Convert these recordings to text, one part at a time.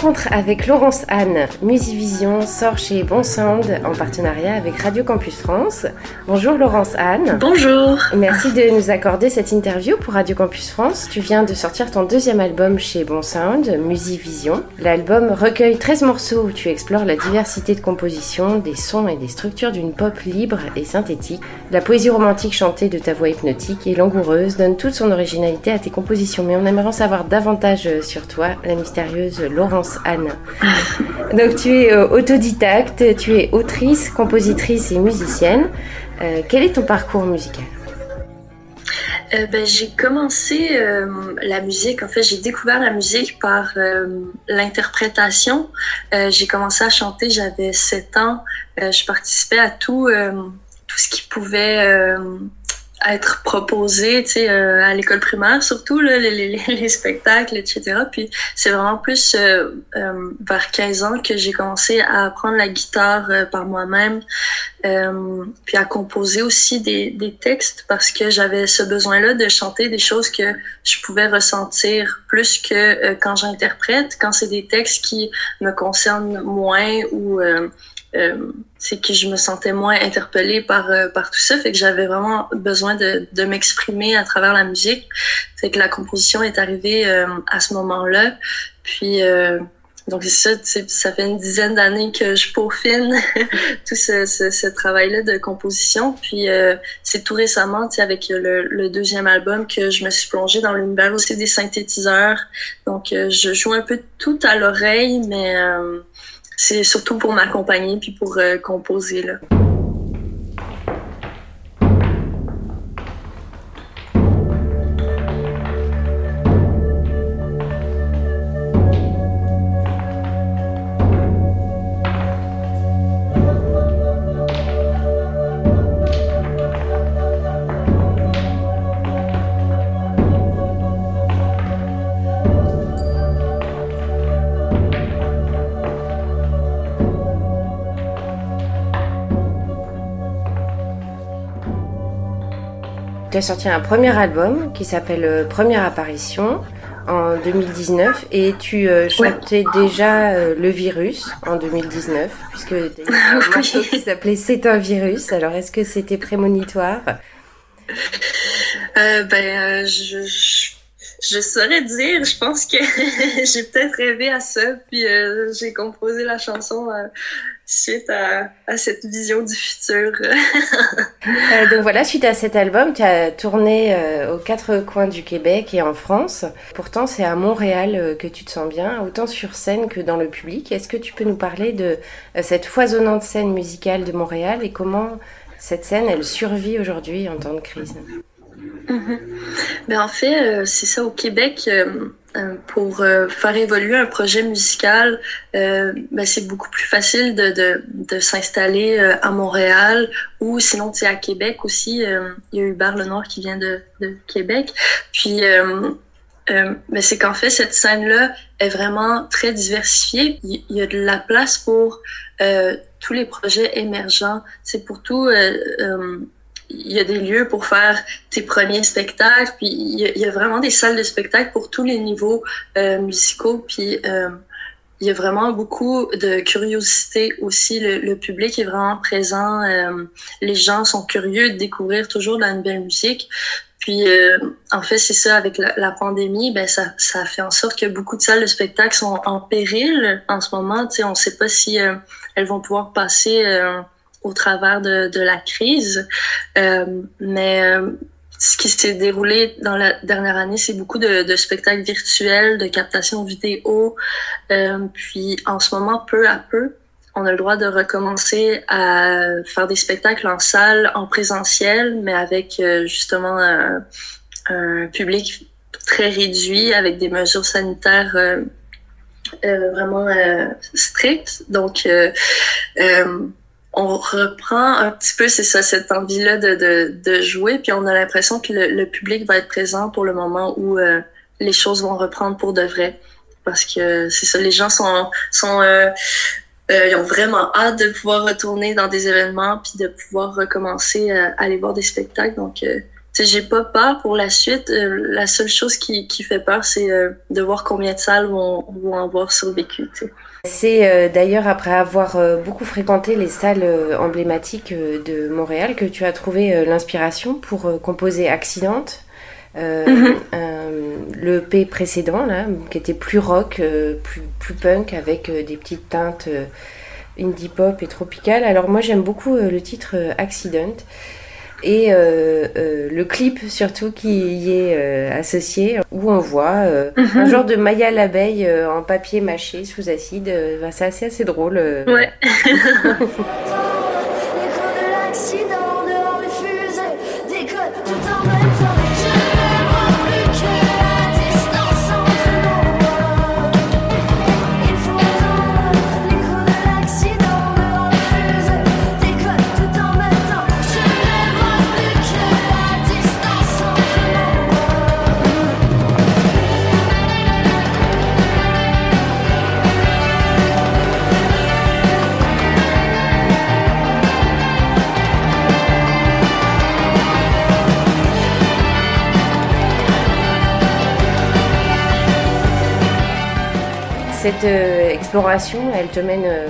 rencontre avec Laurence Anne, Musivision, sort chez Bon Sound en partenariat avec Radio Campus France. Bonjour Laurence Anne. Bonjour. Merci de nous accorder cette interview pour Radio Campus France. Tu viens de sortir ton deuxième album chez Bon Sound, Musivision. L'album recueille 13 morceaux où tu explores la diversité de composition, des sons et des structures d'une pop libre et synthétique. La poésie romantique chantée de ta voix hypnotique et langoureuse donne toute son originalité à tes compositions. Mais on aimerait en savoir davantage sur toi, la mystérieuse Laurence Anne. Donc tu es euh, autodidacte, tu es autrice, compositrice et musicienne. Euh, quel est ton parcours musical? Euh, ben, j'ai commencé la musique, en fait, j'ai découvert la musique par l'interprétation. j'ai commencé à chanter, j'avais 7 ans. je participais à tout, tout ce qui pouvait être proposé, tu sais, euh, à l'école primaire, surtout là, les, les, les, spectacles, etc. Puis c'est vraiment plus euh, euh, vers 15 ans que j'ai commencé à apprendre la guitare par moi-même, puis à composer aussi des, des textes parce que j'avais ce besoin-là de chanter des choses que je pouvais ressentir plus que quand j'interprète, quand c'est des textes qui me concernent moins ou euh, c'est que je me sentais moins interpellée par euh, par tout ça. Fait que j'avais vraiment besoin de, de m'exprimer à travers la musique. C'est que la composition est arrivée euh, à ce moment-là. Puis donc c'est ça ça fait une dizaine d'années que je peaufine tout ce, ce, ce travail-là de composition. Puis c'est tout récemment avec le, le, deuxième album que je me suis plongée dans l'univers aussi des synthétiseurs. Donc je joue un peu tout à l'oreille mais c'est surtout pour m'accompagner puis pour euh, composer là. Tu as sorti un premier album qui s'appelle euh, Première apparition en 2019 et tu euh, chantais déjà euh, le virus en 2019 puisque tu as un morceau qui s'appelait C'est un virus. Alors est-ce que c'était prémonitoire? Ben je, je, je, saurais dire. Je pense que j'ai peut-être rêvé à ça puis j'ai composé la chanson suite à, cette vision du futur. euh, donc voilà, suite à cet album, tu as tourné euh, aux quatre coins du Québec et en France. Pourtant, c'est à Montréal euh, que tu te sens bien, autant sur scène que dans le public. Est-ce que tu peux nous parler de euh, cette foisonnante scène musicale de Montréal et comment cette scène, elle survit aujourd'hui en temps de crise? Mm-hmm. ben, En fait, c'est ça, au Québec euh, pour euh, faire évoluer un projet musical, euh, ben c'est beaucoup plus facile de, de, s'installer à Montréal ou sinon à Québec aussi. il y a Hubert Lenoir qui vient de, de Québec. Puis ben c'est qu'en fait cette scène-là est vraiment très diversifiée. Il, y a de la place pour tous les projets émergents. C'est pour tout il y a des lieux pour faire tes premiers spectacles, puis il y, a, vraiment des salles de spectacle pour tous les niveaux euh, musicaux, puis euh, il y a vraiment beaucoup de curiosité aussi. Le, public est vraiment présent, euh, les gens sont curieux de découvrir toujours de la nouvelle musique. Puis en fait, c'est ça, avec la, pandémie, ben ça, ça fait en sorte que beaucoup de salles de spectacle sont en péril en ce moment. Sais, on ne sait pas si elles vont pouvoir passer au travers de, de la crise. Euh, mais euh, ce qui s'est déroulé dans la dernière année, c'est beaucoup de, de, spectacles virtuels, de captation vidéo. Euh, puis en ce moment, peu à peu, on a le droit de recommencer à faire des spectacles en salle, en présentiel, mais avec euh, justement un, un, public très réduit, avec des mesures sanitaires euh, vraiment strictes. Donc, on reprend un petit peu, c'est ça, cette envie-là de, de, de, jouer, puis on a l'impression que le, public va être présent pour le moment où euh, les choses vont reprendre pour de vrai. Parce que c'est ça, les gens sont, sont euh, euh, ils ont vraiment hâte de pouvoir retourner dans des événements, puis de pouvoir recommencer à aller voir des spectacles. Donc, j'ai pas peur pour la suite. Euh, la seule chose qui, qui fait peur, c'est euh, de voir combien de salles vont, vont avoir survécu. C'est euh, d'ailleurs après avoir beaucoup fréquenté les salles emblématiques de Montréal que tu as trouvé l'inspiration pour composer Accidente. Mm-hmm. le P précédent, là, qui était plus rock, plus, plus punk, avec des petites teintes indie pop et tropical. Alors moi j'aime beaucoup le titre Accident et euh, euh, le clip surtout qui y est euh, associé où on voit mhm. un genre de Maya l'abeille en papier mâché sous acide. c'est assez assez drôle. Ouais. Cette euh, exploration, elle te mène euh,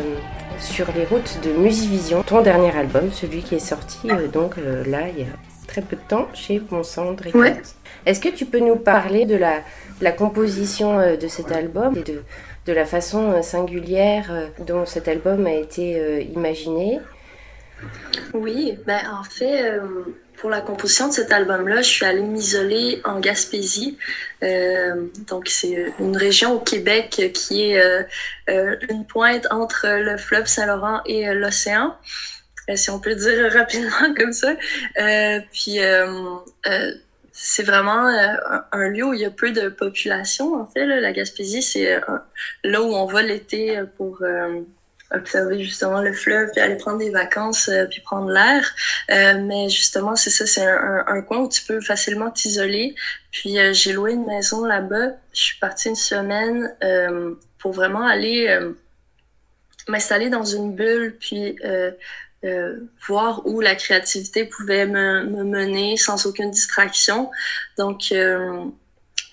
sur les routes de Musivision, ton dernier album, celui qui est sorti euh, donc là il y a très peu de temps chez Bon Sang Est-ce que tu peux nous parler de la, la composition de cet album et de, de la façon singulière dont cet album a été imaginé? Oui, ben en fait pour la composition de cet album-là, je suis allée m'isoler en Gaspésie. Euh, donc, c'est une région au Québec qui est euh, euh, une pointe entre le fleuve Saint-Laurent et l'océan, si on peut dire rapidement comme ça. puis, c'est vraiment un, lieu où il y a peu de population, en fait. La Gaspésie, c'est là où on va l'été pour observer justement le fleuve, puis aller prendre des vacances, euh, puis prendre l'air. Euh, mais justement, c'est ça, c'est un, un, coin où tu peux facilement t'isoler. Puis euh, j'ai loué une maison là-bas. Je suis partie une semaine pour vraiment aller m'installer dans une bulle, puis voir où la créativité pouvait me, me, mener sans aucune distraction. Donc,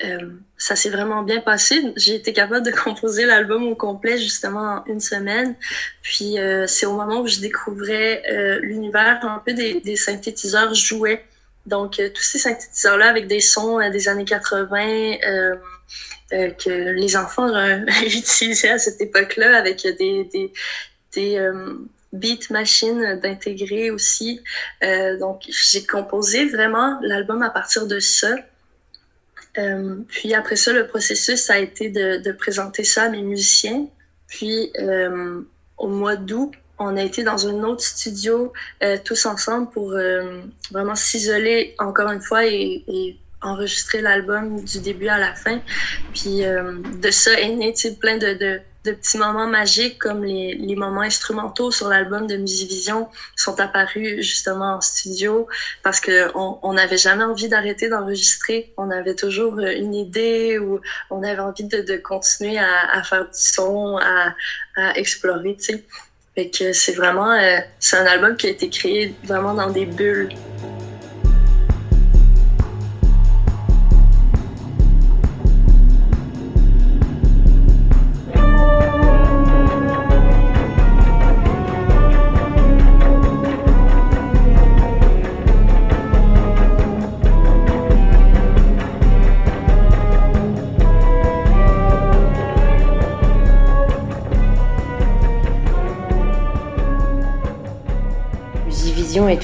euh, ça s'est vraiment bien passé. J'ai été capable de composer l'album au complet justement en une semaine. Puis euh, c'est au moment où je découvrais euh, l'univers un peu des, des, synthétiseurs jouets. Donc tous ces synthétiseurs-là avec des sons des années 80 que les enfants utilisaient à cette époque-là avec des, des, des beat machines d'intégrer aussi. donc j'ai composé vraiment l'album à partir de ça. Euh, puis après ça, le processus, a été de, présenter ça à mes musiciens. Puis euh, au mois d'août, on a été dans un autre studio euh, tous ensemble pour vraiment s'isoler encore une fois et, enregistrer l'album du début à la fin. Puis de ça est né plein de, de petits moments magiques comme les, moments instrumentaux sur l'album de Musivision sont apparus justement en studio parce que on n'avait jamais envie d'arrêter d'enregistrer. On avait toujours une idée ou on avait envie de, continuer à, faire du son, à, à explorer, tu sais. Fait que c'est vraiment, euh, c'est un album qui a été créé vraiment dans des bulles.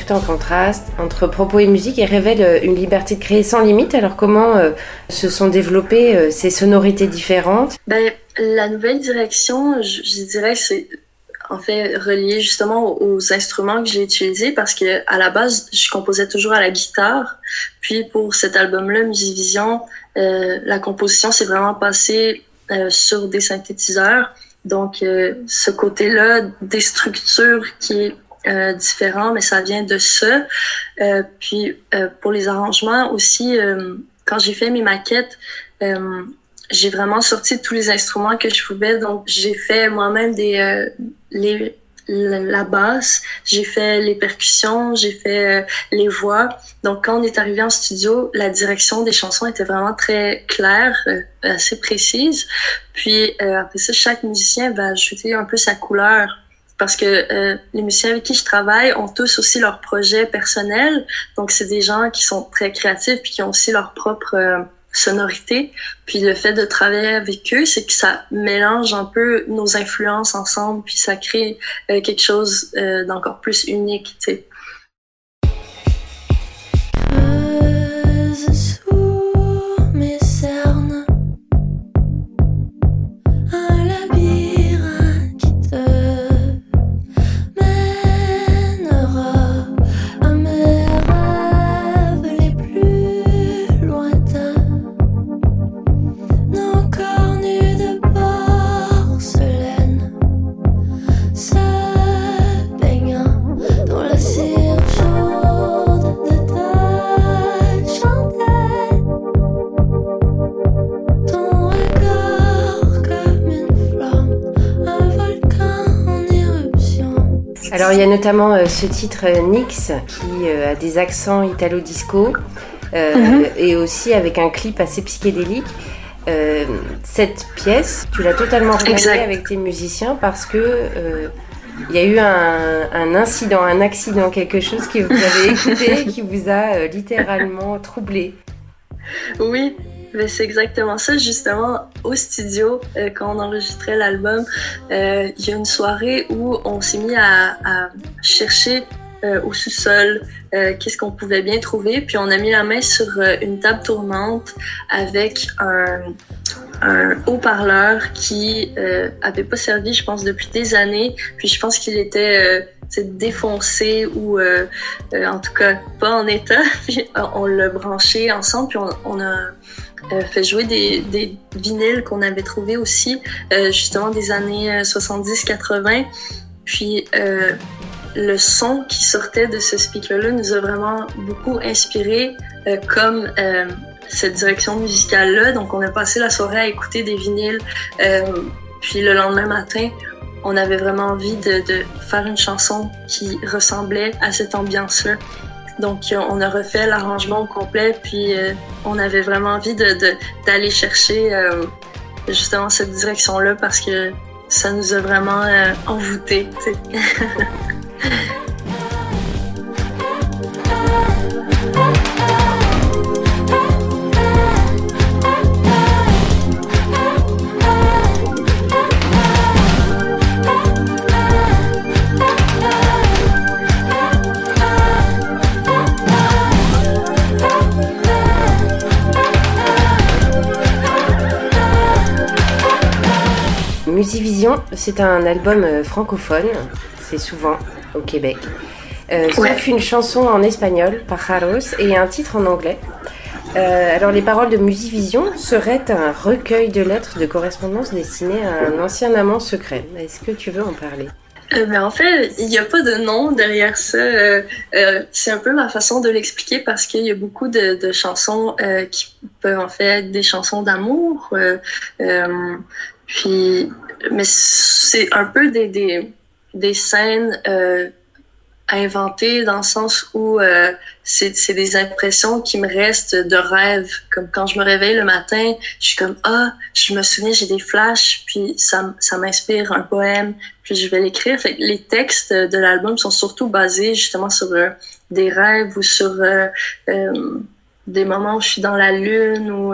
Tout en contraste entre propos et musique et révèle euh, une liberté de créer sans limite. Alors comment euh, se sont développées euh, ces sonorités différentes? Ben, La nouvelle direction, je, dirais c'est en fait relié justement aux, instruments que j'ai utilisés parce que à la base, je composais toujours à la guitare. Puis pour cet album-là, Musivision, la composition s'est vraiment passée sur des synthétiseurs. Donc, ce côté-là des structures qui euh, différent, mais ça vient de ça. Euh, puis euh, pour les arrangements aussi, euh, quand j'ai fait mes maquettes, euh, j'ai vraiment sorti tous les instruments que je pouvais. Donc j'ai fait moi-même des les la basse, j'ai fait les percussions, j'ai fait euh, les voix. Donc quand on est arrivé en studio, la direction des chansons était vraiment très claire, euh, assez précise. Puis euh, après ça, chaque musicien va ajouter un peu sa couleur parce que les musiciens avec qui je travaille ont tous aussi leur projet personnel. Donc c'est des gens qui sont très créatifs puis qui ont aussi leur propre sonorité. Puis le fait de travailler avec eux, c'est que ça mélange un peu nos influences ensemble, puis ça crée euh, quelque chose euh, d'encore plus unique, tu sais. Alors il y a notamment euh, ce titre euh, Nix qui euh, a des accents italo-disco mhm. et aussi avec un clip assez psychédélique. cette pièce, tu l'as totalement remaniée avec tes musiciens parce que il y a eu un, incident, un accident, quelque chose que vous avez écouté qui vous a littéralement troublé. Oui, ben, c'est exactement ça. Justement, au studio, euh, quand on enregistrait l'album, euh, il y a une soirée où on s'est mis à, chercher euh, au sous-sol qu'est-ce qu'on pouvait bien trouver. Puis on a mis la main sur une table tournante avec un, un haut-parleur qui euh, avait pas servi, je pense, depuis des années. Puis je pense qu'il était défoncé ou en tout cas pas en état. Puis on l'a branché ensemble. Puis on, a euh, fait jouer des, des vinyles qu'on avait trouvés aussi, euh, justement des années 70-80. Euh, Puis le son qui sortait de ce speaker-là nous a vraiment beaucoup inspiré comme cette direction musicale-là. Donc on a passé la soirée à écouter des vinyles. puis le lendemain matin, on avait vraiment envie de, faire une chanson qui ressemblait à cette ambiance-là. Donc, euh, on a refait l'arrangement au complet, puis euh, on avait vraiment envie d'aller chercher euh, justement cette direction-là parce que ça nous a vraiment envoûtés. C'est un album euh, francophone, c'est souvent au Québec. Euh, sauf une chanson en espagnol, Pajaros, et un titre en anglais. Euh, alors, les paroles de Musivision seraient un recueil de lettres de correspondance destinées à un ancien amant secret. Est-ce que tu veux en parler? Mais en fait, il n'y a pas de nom derrière ça. c'est un peu ma façon de l'expliquer parce qu'il y a beaucoup de, chansons qui peuvent en fait être des chansons d'amour. Puis mais c'est un peu des, des, des scènes euh, inventées dans le sens où euh, c'est des impressions qui me restent de rêve. Comme quand je me réveille le matin, je suis comme ah, je me souviens, j'ai des flashs, puis ça, ça m'inspire un poème, puis je vais l'écrire. Les textes de l'album sont surtout basés justement sur euh, des rêves ou sur euh, euh, des moments où je suis dans la lune ou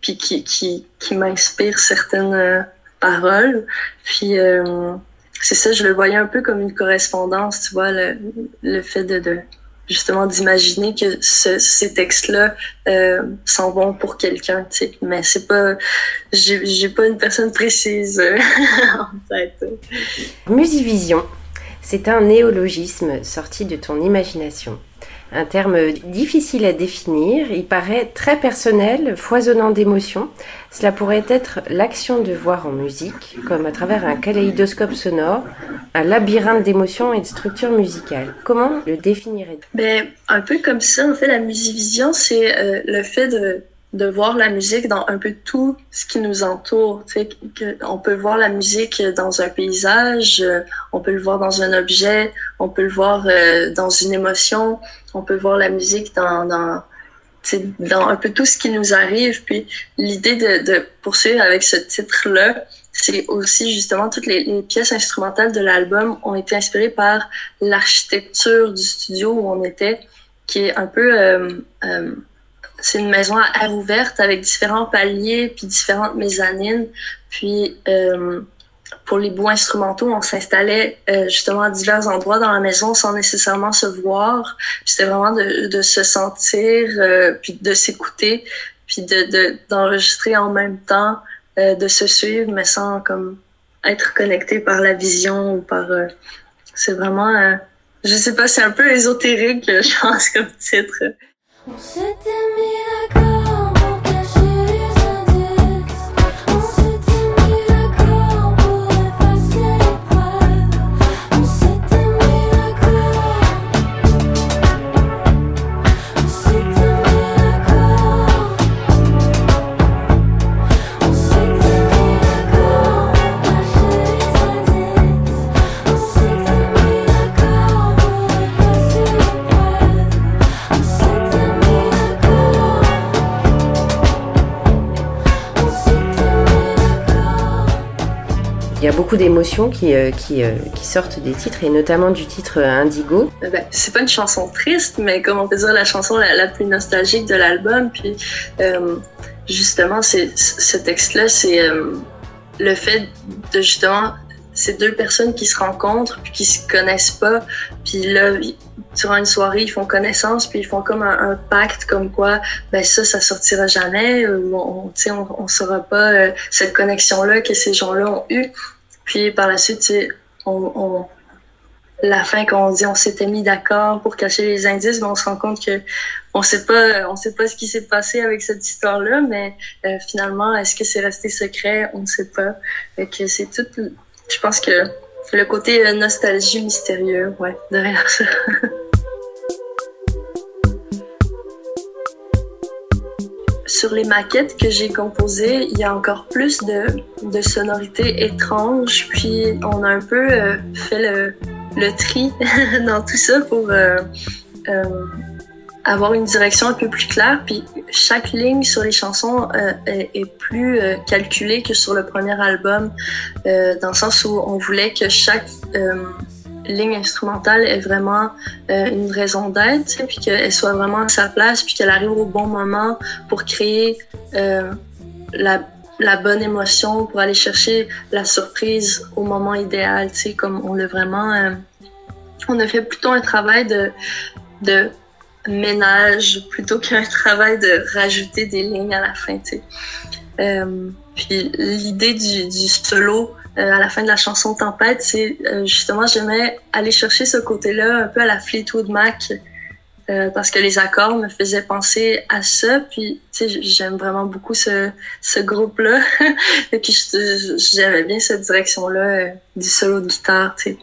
puis qui qui, qui m'inspirent certaines paroles. Puis euh, c'est ça, je le voyais un peu comme une correspondance, tu vois, le, le fait de, de justement d'imaginer que ce, ces textes-là euh, sont bons pour quelqu'un, tu sais. Mais c'est pas, j'ai pas une personne précise euh, en tête. Musivision, c'est un néologisme sorti de ton imagination. Un terme difficile à définir, il paraît très personnel, foisonnant d'émotions. Cela pourrait être l'action de voir en musique, comme à travers un kaléidoscope sonore, un labyrinthe d'émotions et de structures musicales. Comment le définirais-tu? Ben, Un peu comme ça, en fait, la musivision, c'est euh, le fait de de voir la musique dans un peu tout ce qui nous entoure. Tu sais, on peut voir la musique dans un paysage, on peut le voir dans un objet, on peut le voir euh, dans une émotion, on peut voir la musique dans, dans, dans un peu tout ce qui nous arrive. Puis l'idée de, de poursuivre avec ce titre-là, c'est aussi justement toutes les, les, pièces instrumentales de l'album ont été inspirées par l'architecture du studio où on était, qui est un peu euh, euh, c'est une maison à air ouverte avec différents paliers puis différentes mezzanines. Puis euh, pour les bouts instrumentaux, on s'installait euh, justement à divers endroits dans la maison sans nécessairement se voir. C'était vraiment de, de, se sentir, euh, puis de s'écouter, puis de d'enregistrer en même temps, euh, de se suivre, mais sans comme être connecté par la vision ou par. Euh, c'est vraiment, je sais pas, c'est un peu ésotérique, je pense comme titre. On s'était mis d'accord. Beaucoup d'émotions qui, euh, qui, euh, qui, sortent des titres, et notamment du titre euh, Indigo. Ben, c'est pas une chanson triste, mais comme on peut dire, la chanson la, plus nostalgique de l'album. Puis justement, c'est, ce texte-là, c'est le fait de justement ces deux personnes qui se rencontrent puis qui se connaissent pas puis là durant une soirée ils font connaissance puis ils font comme un, pacte comme quoi ben ça ça sortira jamais on on, on saura pas cette connexion là que ces gens-là ont eu puis par la suite, on, on, la fin quand on dit on s'était mis d'accord pour cacher les indices, ben on se rend compte que on sait pas, on sait pas ce qui s'est passé avec cette histoire-là, mais euh, finalement, est-ce que c'est resté secret? On ne sait pas. que c'est tout. Je pense que le côté euh, nostalgie mystérieux, ouais, derrière ça. sur les maquettes que j'ai composées, il y a encore plus de, de sonorités étranges. Puis on a un peu euh, fait le, le, tri dans tout ça pour euh, euh, avoir une direction un peu plus claire. Puis chaque ligne sur les chansons est, est, plus calculée que sur le premier album, dans le sens où on voulait que chaque ligne instrumentale est vraiment euh, une raison d'être, puis qu'elle soit vraiment à sa place, puis qu'elle arrive au bon moment pour créer euh, la, la, bonne émotion, pour aller chercher la surprise au moment idéal, tu sais, comme on l'a vraiment... Euh, on a fait plutôt un travail de, de ménage plutôt qu'un travail de rajouter des lignes à la fin, tu sais. Euh, puis l'idée du, du solo, euh, à la fin de la chanson Tempête, c'est euh, justement, j'aimais aller chercher ce côté-là un peu à la Fleetwood Mac. Euh, parce que les accords me faisaient penser à ça. Puis, tu sais, j'aime vraiment beaucoup ce, ce groupe-là. Et puis, j'aimais bien cette direction-là du solo de guitare, tu.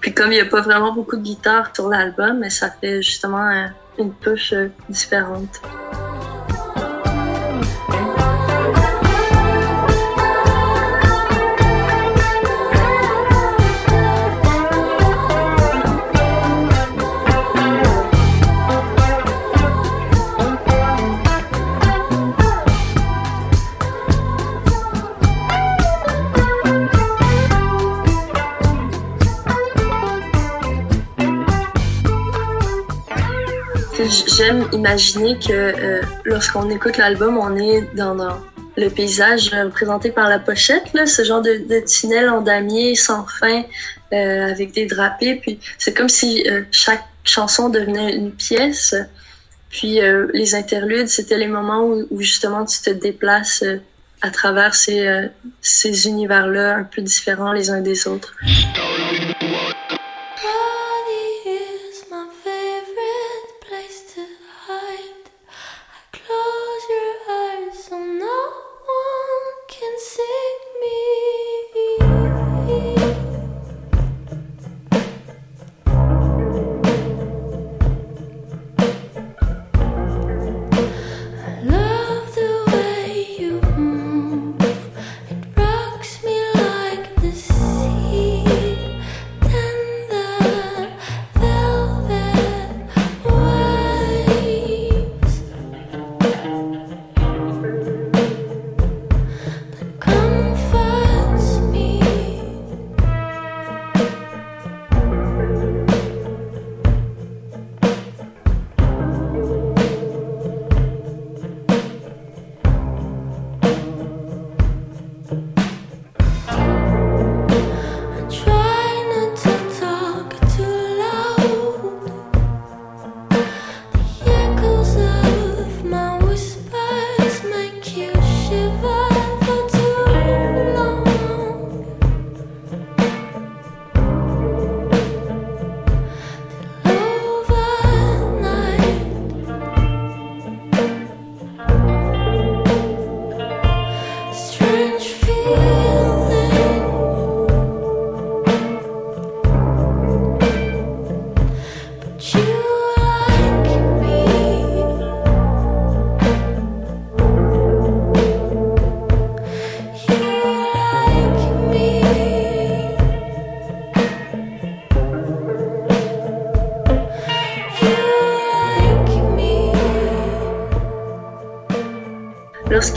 Puis, comme il n'y a pas vraiment beaucoup de guitare sur l'album, mais ça fait justement une touche différente. J'aime imaginer que euh, lorsqu'on écoute l'album, on est dans, le paysage représenté par la pochette, ce genre de, tunnel en damier sans fin euh, avec des drapés. Puis c'est comme si euh, chaque chanson devenait une pièce. Puis les interludes, c'était les moments où, justement tu te déplaces à travers ces univers-là un peu différents les uns des autres.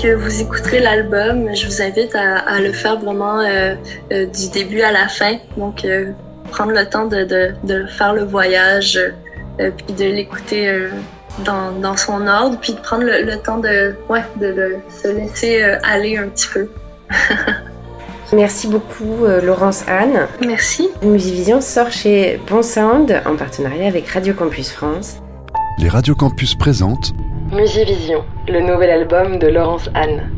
Lorsque vous écouterez l'album, je vous invite à, le faire vraiment du début à la fin. Donc, prendre le temps de, de, faire le voyage, puis de l'écouter dans, dans, son ordre, puis de prendre le, temps de, ouais, de, de, se laisser aller un petit peu. Merci beaucoup euh, Laurence Anne. Merci. Musivision sort chez Bon Sound en partenariat avec Radio Campus France. Les Radio Campus présentent Musivision, le nouvel album de Laurence Anne.